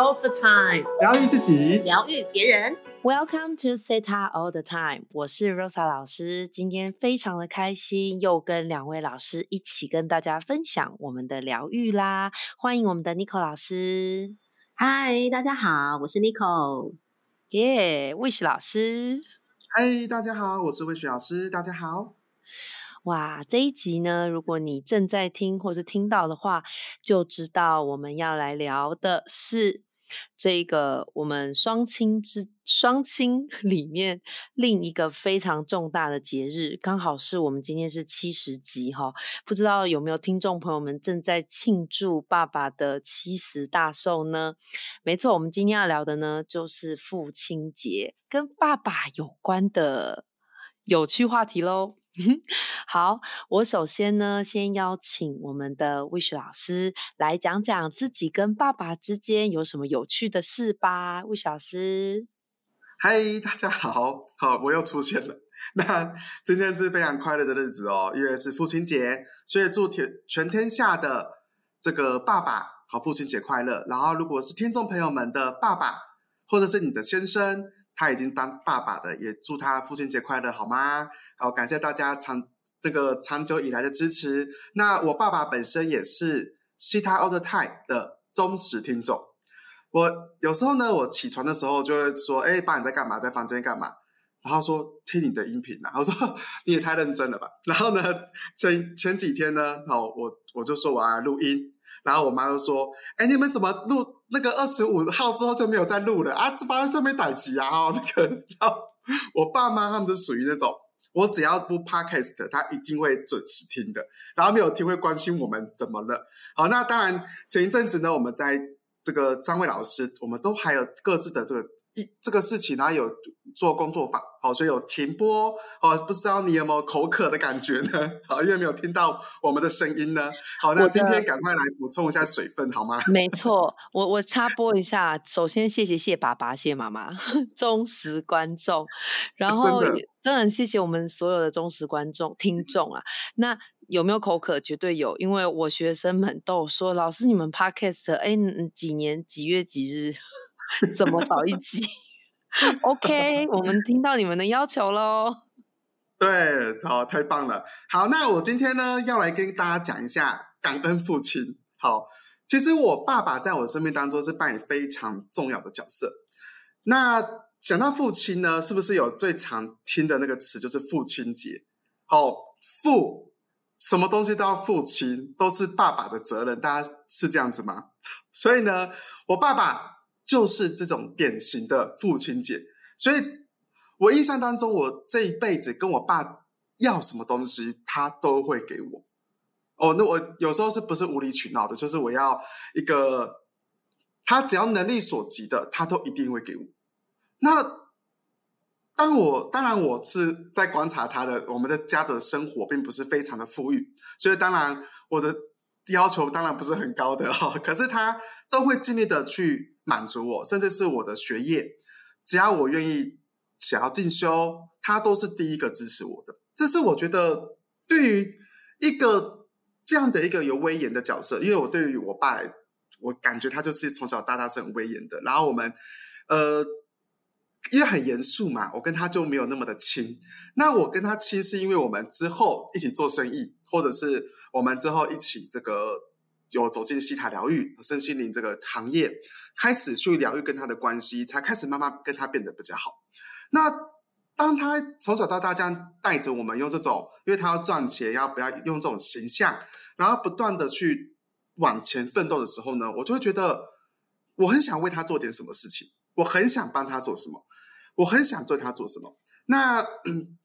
all the time，疗愈自己，疗愈别人。Welcome to Theta All the Time，我是 Rosa 老师。今天非常的开心，又跟两位老师一起跟大家分享我们的疗愈啦。欢迎我们的 Nico 老师，嗨，大家好，我是 Nico。耶、yeah,，Wish 老师。嗨，大家好，我是 Wish 老师，大家好。哇，这一集呢，如果你正在听或是听到的话，就知道我们要来聊的是这个我们双亲之双亲 里面另一个非常重大的节日，刚好是我们今天是七十集哈，不知道有没有听众朋友们正在庆祝爸爸的七十大寿呢？没错，我们今天要聊的呢，就是父亲节跟爸爸有关的有趣话题喽。好，我首先呢，先邀请我们的魏雪老师来讲讲自己跟爸爸之间有什么有趣的事吧。魏老师，嗨，大家好，好，我又出现了。那今天是非常快乐的日子哦，因为是父亲节，所以祝天全天下的这个爸爸好父亲节快乐。然后，如果是听众朋友们的爸爸，或者是你的先生。他已经当爸爸的，也祝他父亲节快乐，好吗？好，感谢大家长这个长久以来的支持。那我爸爸本身也是西塔奥特泰的忠实听众。我有时候呢，我起床的时候就会说：“哎，爸，你在干嘛？在房间干嘛？”然后说：“听你的音频啊。”我说：“ 你也太认真了吧。”然后呢，前前几天呢，好，我我就说我要录音。然后我妈就说：“哎，你们怎么录那个二十五号之后就没有再录了啊？这发生上面逮起啊！哦，那个，然后我爸妈他们就属于那种，我只要不 podcast，他一定会准时听的。然后没有听会关心我们怎么了。好，那当然前一阵子呢，我们在这个三位老师，我们都还有各自的这个一这个事情，然后有做工作坊，好，所以有停播哦。不知道你有没有口渴的感觉呢？好，因为没有听到我们的声音呢。好，那今天赶快来补充一下水分，好吗？没错，我我插播一下，首先谢谢谢爸爸、谢妈妈，忠实观众，然后真的真的很谢谢我们所有的忠实观众、听众啊。那有没有口渴？绝对有，因为我学生们都有说，老师你们 podcast 哎几年几月几日怎么少一集 OK，我们听到你们的要求喽。对，好，太棒了。好，那我今天呢要来跟大家讲一下感恩父亲。好，其实我爸爸在我生命当中是扮演非常重要的角色。那讲到父亲呢，是不是有最常听的那个词就是父亲节？好，父什么东西都要父亲，都是爸爸的责任，大家是这样子吗？所以呢，我爸爸就是这种典型的父亲节，所以。我印象当中，我这一辈子跟我爸要什么东西，他都会给我。哦，那我有时候是不是无理取闹的？就是我要一个，他只要能力所及的，他都一定会给我。那当我当然我是在观察他的，我们的家的生活并不是非常的富裕，所以当然我的要求当然不是很高的哈、哦。可是他都会尽力的去满足我，甚至是我的学业，只要我愿意。想要进修，他都是第一个支持我的。这是我觉得对于一个这样的一个有威严的角色，因为我对于我爸，我感觉他就是从小到大是很威严的。然后我们呃，因为很严肃嘛，我跟他就没有那么的亲。那我跟他亲是因为我们之后一起做生意，或者是我们之后一起这个有走进西塔疗愈、身心灵这个行业，开始去疗愈跟他的关系，才开始慢慢跟他变得比较好。那当他从小到大这样带着我们用这种，因为他要赚钱，要不要用这种形象，然后不断的去往前奋斗的时候呢，我就会觉得我很想为他做点什么事情，我很想帮他做什么，我很想对他做什么。那、嗯、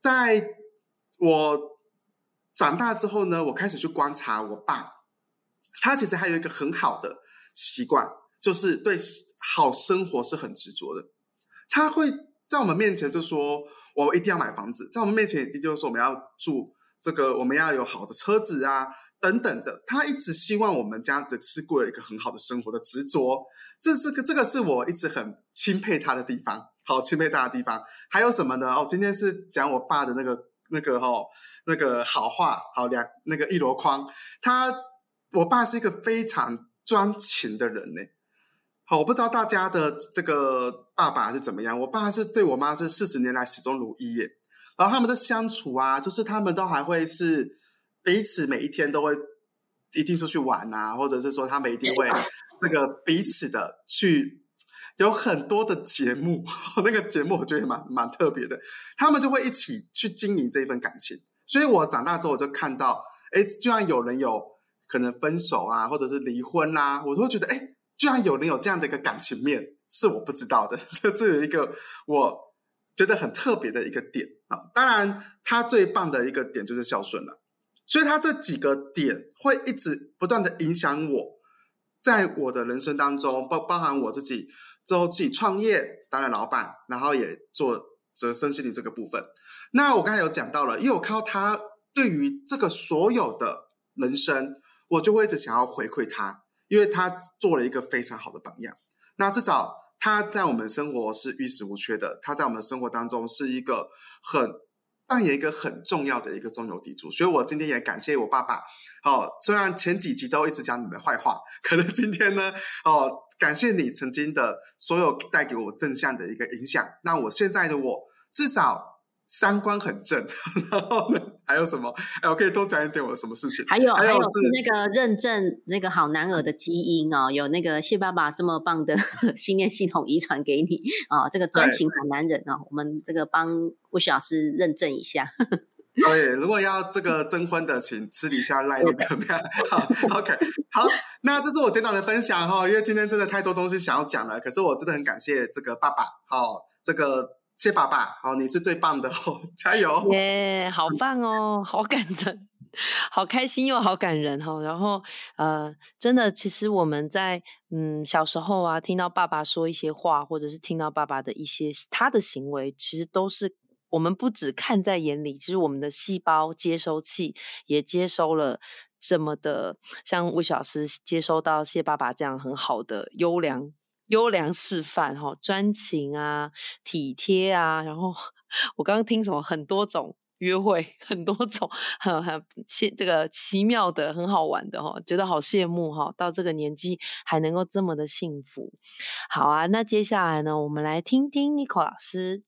在我长大之后呢，我开始去观察我爸，他其实还有一个很好的习惯，就是对好生活是很执着的。他会在我们面前就说：“我一定要买房子。”在我们面前，一定就是说我们要住这个，我们要有好的车子啊，等等的。他一直希望我们家的是过一个很好的生活的执着。这这个这个是我一直很钦佩他的地方，好钦佩他的地方。还有什么呢？哦，今天是讲我爸的那个那个哦那个好话，好两那个一箩筐。他我爸是一个非常专情的人呢。好，我不知道大家的这个爸爸是怎么样。我爸是对我妈是四十年来始终如一耶。然后他们的相处啊，就是他们都还会是彼此每一天都会一定出去玩啊，或者是说他们一定会这个彼此的去有很多的节目。那个节目我觉得蛮蛮特别的，他们就会一起去经营这一份感情。所以我长大之后我就看到，哎，居然有人有可能分手啊，或者是离婚啦，我都会觉得，哎，居然有人有这样的一个感情面，是我不知道的。这是有一个我。觉得很特别的一个点啊，当然他最棒的一个点就是孝顺了，所以他这几个点会一直不断的影响我，在我的人生当中，包包含我自己之后自己创业当了老板，然后也做折身心灵这个部分。那我刚才有讲到了，因为我看到他对于这个所有的人生，我就会一直想要回馈他，因为他做了一个非常好的榜样。那至少。他在我们生活是衣食无缺的，他在我们生活当中是一个很扮演一个很重要的一个中流砥柱，所以我今天也感谢我爸爸。哦，虽然前几集都一直讲你们坏话，可能今天呢，哦，感谢你曾经的所有带给我正向的一个影响，那我现在的我至少。三观很正，然后呢，还有什么？哎，我可以多讲一点我什么事情？还有，还有是那个认证那个好男儿的基因哦，有那个谢爸爸这么棒的 信念系统遗传给你哦，这个专情好男人哦，我们这个帮魏老师认证一下。对，如果要这个征婚的，请私底下赖那个怎么样？好，OK，好，那这是我简短的分享哈，因为今天真的太多东西想要讲了，可是我真的很感谢这个爸爸，好，这个。谢爸爸，好，你是最棒的，加油！耶，好棒哦，好感人，好开心又好感人哈。然后，呃，真的，其实我们在嗯小时候啊，听到爸爸说一些话，或者是听到爸爸的一些他的行为，其实都是我们不只看在眼里，其实我们的细胞接收器也接收了这么的，像魏老师接收到谢爸爸这样很好的优良。优良示范哈，专情啊，体贴啊，然后我刚刚听什么很多种约会，很多种很很奇这个奇妙的，很好玩的哈，觉得好羡慕哈，到这个年纪还能够这么的幸福。好啊，那接下来呢，我们来听听 n i c o 老师，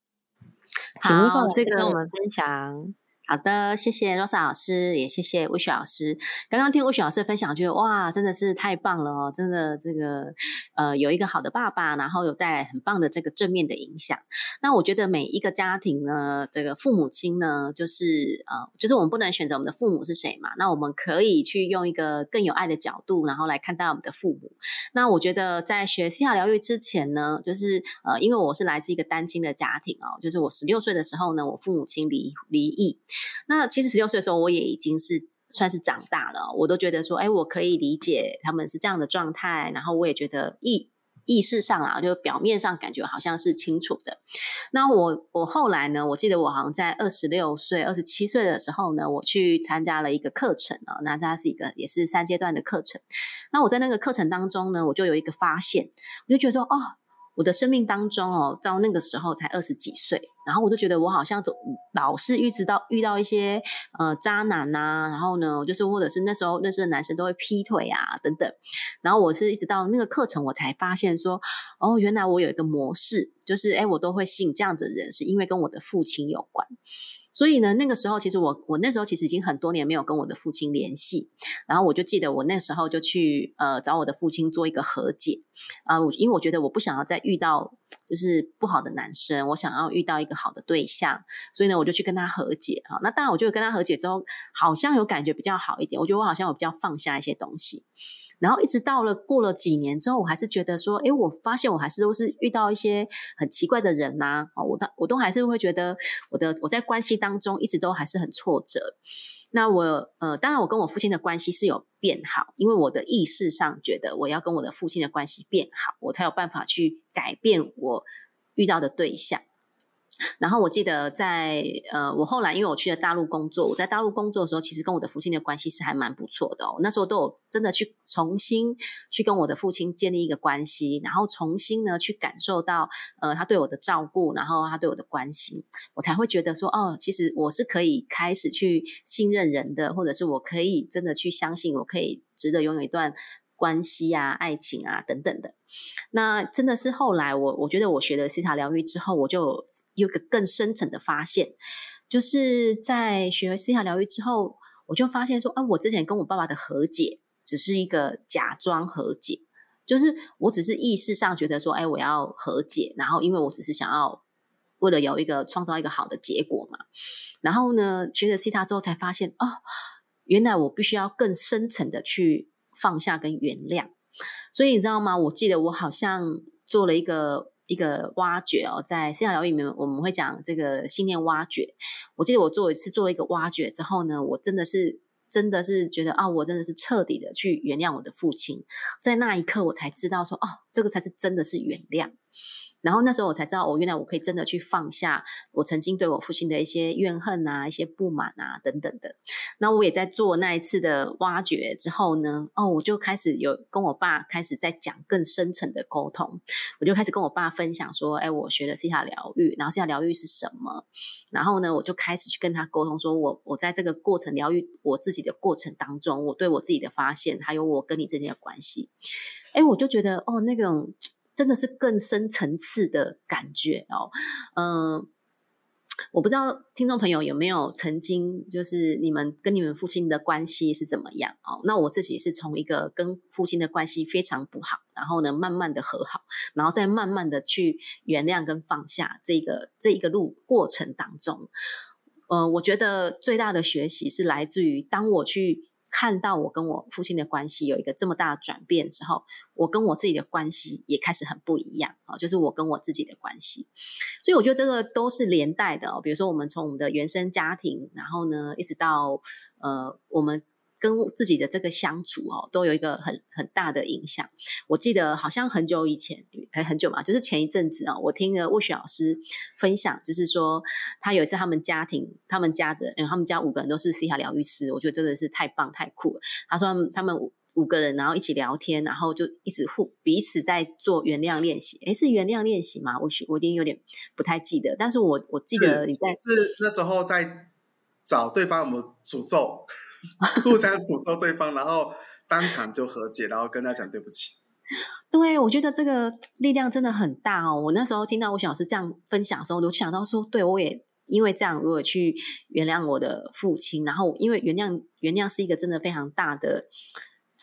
好，这个跟我们分享。好的，谢谢 Rosa 老师，也谢谢魏雪老师。刚刚听魏雪老师的分享，觉得哇，真的是太棒了哦！真的，这个呃，有一个好的爸爸，然后有带来很棒的这个正面的影响。那我觉得每一个家庭呢，这个父母亲呢，就是呃，就是我们不能选择我们的父母是谁嘛。那我们可以去用一个更有爱的角度，然后来看待我们的父母。那我觉得在学西亚疗愈之前呢，就是呃，因为我是来自一个单亲的家庭哦，就是我十六岁的时候呢，我父母亲离离异。那其实十六岁的时候，我也已经是算是长大了，我都觉得说，哎，我可以理解他们是这样的状态，然后我也觉得意意识上啊，就表面上感觉好像是清楚的。那我我后来呢，我记得我好像在二十六岁、二十七岁的时候呢，我去参加了一个课程啊，那它是一个也是三阶段的课程。那我在那个课程当中呢，我就有一个发现，我就觉得说，哦。我的生命当中哦，到那个时候才二十几岁，然后我就觉得我好像总老是遇到遇到一些呃渣男呐，然后呢，就是或者是那时候认识的男生都会劈腿啊等等，然后我是一直到那个课程我才发现说，哦，原来我有一个模式，就是哎，我都会吸引这样的人，是因为跟我的父亲有关。所以呢，那个时候其实我我那时候其实已经很多年没有跟我的父亲联系，然后我就记得我那时候就去呃找我的父亲做一个和解啊，因为我觉得我不想要再遇到就是不好的男生，我想要遇到一个好的对象，所以呢我就去跟他和解啊。那当然，我就跟他和解之后，好像有感觉比较好一点，我觉得我好像有比较放下一些东西。然后一直到了过了几年之后，我还是觉得说，哎，我发现我还是都是遇到一些很奇怪的人呐，哦，我都我都还是会觉得我的我在关系当中一直都还是很挫折。那我呃，当然我跟我父亲的关系是有变好，因为我的意识上觉得我要跟我的父亲的关系变好，我才有办法去改变我遇到的对象。然后我记得在呃，我后来因为我去了大陆工作，我在大陆工作的时候，其实跟我的父亲的关系是还蛮不错的哦。那时候都有真的去重新去跟我的父亲建立一个关系，然后重新呢去感受到呃他对我的照顾，然后他对我的关心，我才会觉得说哦，其实我是可以开始去信任人的，或者是我可以真的去相信，我可以值得拥有一段。关系啊、爱情啊等等的。那真的是后来我我觉得我学了西塔疗愈之后，我就有个更深层的发现，就是在学西塔疗愈之后，我就发现说，啊，我之前跟我爸爸的和解只是一个假装和解，就是我只是意识上觉得说，哎，我要和解，然后因为我只是想要。为了有一个创造一个好的结果嘛，然后呢，学了西塔之后才发现，哦，原来我必须要更深层的去放下跟原谅。所以你知道吗？我记得我好像做了一个一个挖掘哦，在线下疗愈里面，我们会讲这个信念挖掘。我记得我做一次做了一个挖掘之后呢，我真的是真的是觉得啊，我真的是彻底的去原谅我的父亲。在那一刻，我才知道说，哦，这个才是真的是原谅。然后那时候我才知道，我原来我可以真的去放下我曾经对我父亲的一些怨恨啊、一些不满啊等等的。那我也在做那一次的挖掘之后呢，哦，我就开始有跟我爸开始在讲更深层的沟通。我就开始跟我爸分享说，哎，我学的西塔疗愈，然后西塔疗愈是什么？然后呢，我就开始去跟他沟通，说我我在这个过程疗愈我自己的过程当中，我对我自己的发现，还有我跟你之间的关系。哎，我就觉得哦，那种。真的是更深层次的感觉哦，嗯，我不知道听众朋友有没有曾经，就是你们跟你们父亲的关系是怎么样哦？那我自己是从一个跟父亲的关系非常不好，然后呢，慢慢的和好，然后再慢慢的去原谅跟放下这个这一个路过程当中，呃，我觉得最大的学习是来自于当我去。看到我跟我父亲的关系有一个这么大的转变之后，我跟我自己的关系也开始很不一样啊，就是我跟我自己的关系。所以我觉得这个都是连带的哦。比如说，我们从我们的原生家庭，然后呢，一直到呃我们。跟自己的这个相处哦，都有一个很很大的影响。我记得好像很久以前，还很久嘛，就是前一阵子啊，我听了魏雪老师分享，就是说他有一次他们家庭，他们家的，嗯，他们家五个人都是西塔疗愈师，我觉得真的是太棒太酷了。他说他们五五个人，然后一起聊天，然后就一直互彼此在做原谅练习。诶，是原谅练习吗？我我一定有点不太记得，但是我我记得你在是那时候在找对方有没有诅咒。互相诅咒对方，然后当场就和解，然后跟他讲对不起。对，我觉得这个力量真的很大哦。我那时候听到我小师这样分享的时候，我想到说，对我也因为这样，我去原谅我的父亲。然后，因为原谅原谅是一个真的非常大的，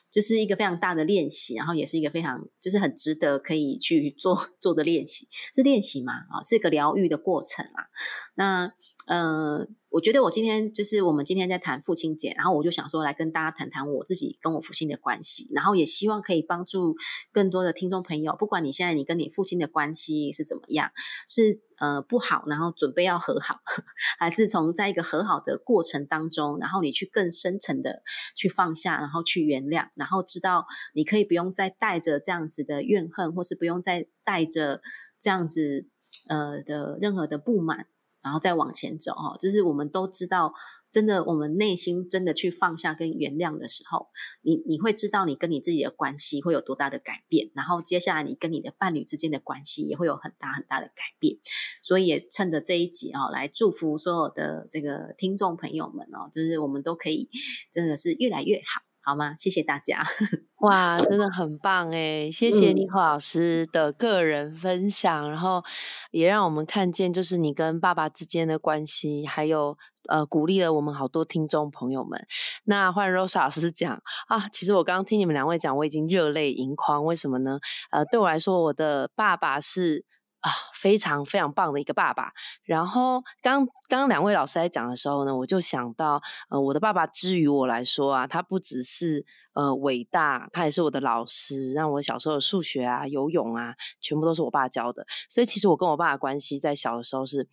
就是一个非常大的练习，然后也是一个非常就是很值得可以去做做的练习。是练习嘛？啊，是一个疗愈的过程啊。那呃。我觉得我今天就是我们今天在谈父亲节，然后我就想说来跟大家谈谈我自己跟我父亲的关系，然后也希望可以帮助更多的听众朋友，不管你现在你跟你父亲的关系是怎么样，是呃不好，然后准备要和好，还是从在一个和好的过程当中，然后你去更深层的去放下，然后去原谅，然后知道你可以不用再带着这样子的怨恨，或是不用再带着这样子呃的任何的不满。然后再往前走哈，就是我们都知道，真的，我们内心真的去放下跟原谅的时候，你你会知道你跟你自己的关系会有多大的改变，然后接下来你跟你的伴侣之间的关系也会有很大很大的改变。所以也趁着这一集哦，来祝福所有的这个听众朋友们哦，就是我们都可以真的是越来越好。好吗？谢谢大家。哇，真的很棒哎！谢谢妮可老师的个人分享，然后也让我们看见，就是你跟爸爸之间的关系，还有呃，鼓励了我们好多听众朋友们。那换 Rose 老师讲啊，其实我刚刚听你们两位讲，我已经热泪盈眶。为什么呢？呃，对我来说，我的爸爸是。啊，非常非常棒的一个爸爸。然后刚刚两位老师在讲的时候呢，我就想到，呃，我的爸爸之于我来说啊，他不只是呃伟大，他也是我的老师，让我小时候的数学啊、游泳啊，全部都是我爸教的。所以其实我跟我爸的关系在小的时候是，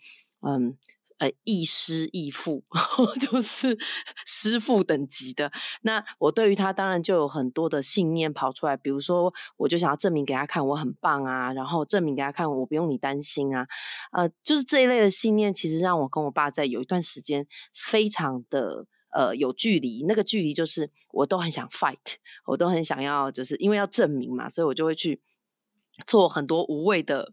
嗯。呃，亦师亦父，就是师傅等级的。那我对于他当然就有很多的信念跑出来，比如说，我就想要证明给他看我很棒啊，然后证明给他看我不用你担心啊，呃，就是这一类的信念，其实让我跟我爸在有一段时间非常的呃有距离。那个距离就是我都很想 fight，我都很想要，就是因为要证明嘛，所以我就会去做很多无谓的。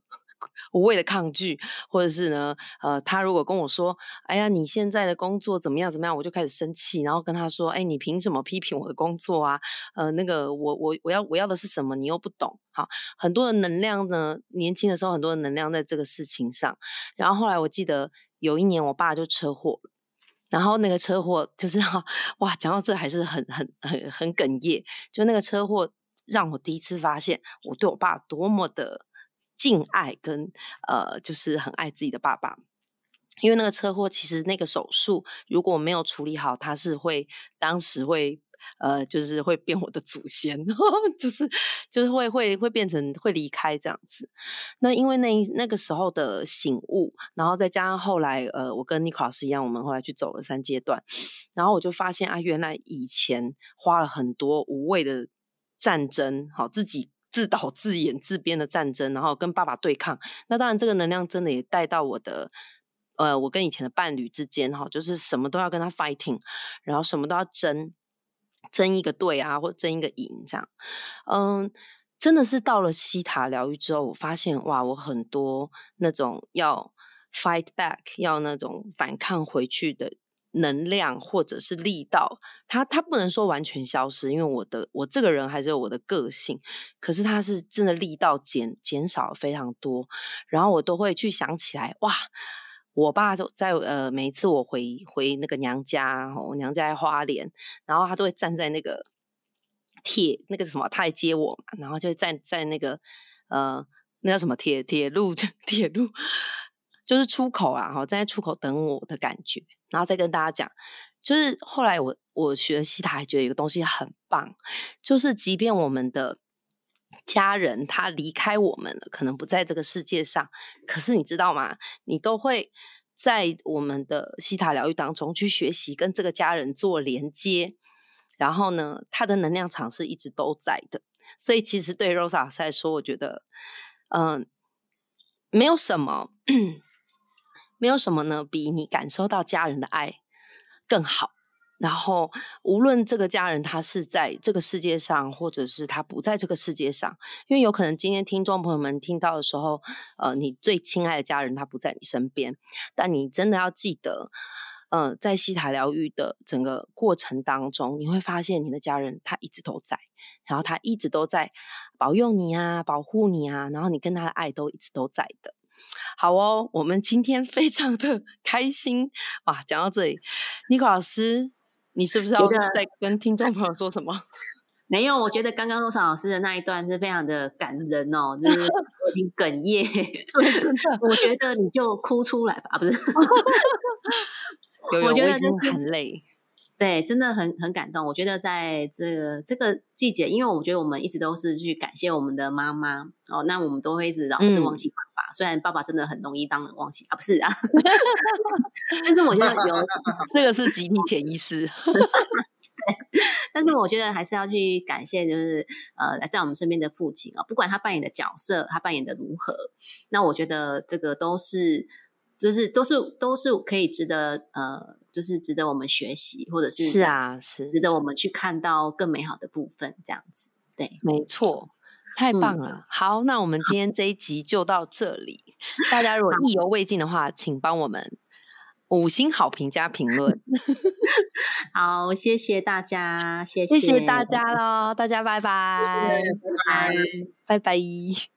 无谓的抗拒，或者是呢，呃，他如果跟我说，哎呀，你现在的工作怎么样怎么样，我就开始生气，然后跟他说，哎，你凭什么批评我的工作啊？呃，那个我我我要我要的是什么，你又不懂。好，很多的能量呢，年轻的时候很多的能量在这个事情上。然后后来我记得有一年我爸就车祸了，然后那个车祸就是哈，哇，讲到这还是很很很很哽咽，就那个车祸。让我第一次发现我对我爸多么的敬爱，跟呃，就是很爱自己的爸爸。因为那个车祸，其实那个手术如果没有处理好，他是会当时会呃，就是会变我的祖先，就是就是会会会变成会离开这样子。那因为那那个时候的醒悟，然后再加上后来呃，我跟尼克老师一样，我们后来去走了三阶段，然后我就发现啊，原来以前花了很多无谓的。战争，好，自己自导自演自编的战争，然后跟爸爸对抗。那当然，这个能量真的也带到我的，呃，我跟以前的伴侣之间，哈，就是什么都要跟他 fighting，然后什么都要争，争一个对啊，或争一个赢，这样。嗯，真的是到了西塔疗愈之后，我发现哇，我很多那种要 fight back，要那种反抗回去的。能量或者是力道，它它不能说完全消失，因为我的我这个人还是有我的个性，可是它是真的力道减减少非常多，然后我都会去想起来，哇，我爸就在呃每一次我回回那个娘家，我娘家在花莲，然后他都会站在那个铁那个什么，他来接我嘛，然后就站在那个呃那叫什么铁铁路铁路。就是出口啊，哈，在出口等我的感觉，然后再跟大家讲，就是后来我我学西塔，还觉得一个东西很棒，就是即便我们的家人他离开我们了，可能不在这个世界上，可是你知道吗？你都会在我们的西塔疗愈当中去学习跟这个家人做连接，然后呢，他的能量场是一直都在的，所以其实对 Rosa 来说，我觉得，嗯，没有什么。没有什么呢，比你感受到家人的爱更好。然后，无论这个家人他是在这个世界上，或者是他不在这个世界上，因为有可能今天听众朋友们听到的时候，呃，你最亲爱的家人他不在你身边，但你真的要记得，呃，在西塔疗愈的整个过程当中，你会发现你的家人他一直都在，然后他一直都在保佑你啊，保护你啊，然后你跟他的爱都一直都在的。好哦，我们今天非常的 开心哇！讲到这里，尼克老师，你是不是要再跟听众朋友说什么？没有，我觉得刚刚洛莎老师的那一段是非常的感人哦，就是已经哽咽。真的，我觉得你就哭出来吧，不是？我觉得就是很累。对，真的很很感动。我觉得在这个这个季节，因为我觉得我们一直都是去感谢我们的妈妈哦，那我们都会一直老是忘记爸爸。虽然爸爸真的很容易当人忘记啊，不是啊，但是我觉得有 这个是集体潜意识。但是我觉得还是要去感谢，就是呃，在我们身边的父亲啊，不管他扮演的角色，他扮演的如何，那我觉得这个都是，就是都是都是可以值得呃。就是值得我们学习，或者是是啊，是值得我们去看到更美好的部分，这样子，对，没错，太棒了。好，那我们今天这一集就到这里。大家如果意犹未尽的话，请帮我们五星好评加评论。好，谢谢大家，谢谢大家喽，大家拜拜，拜拜，拜拜。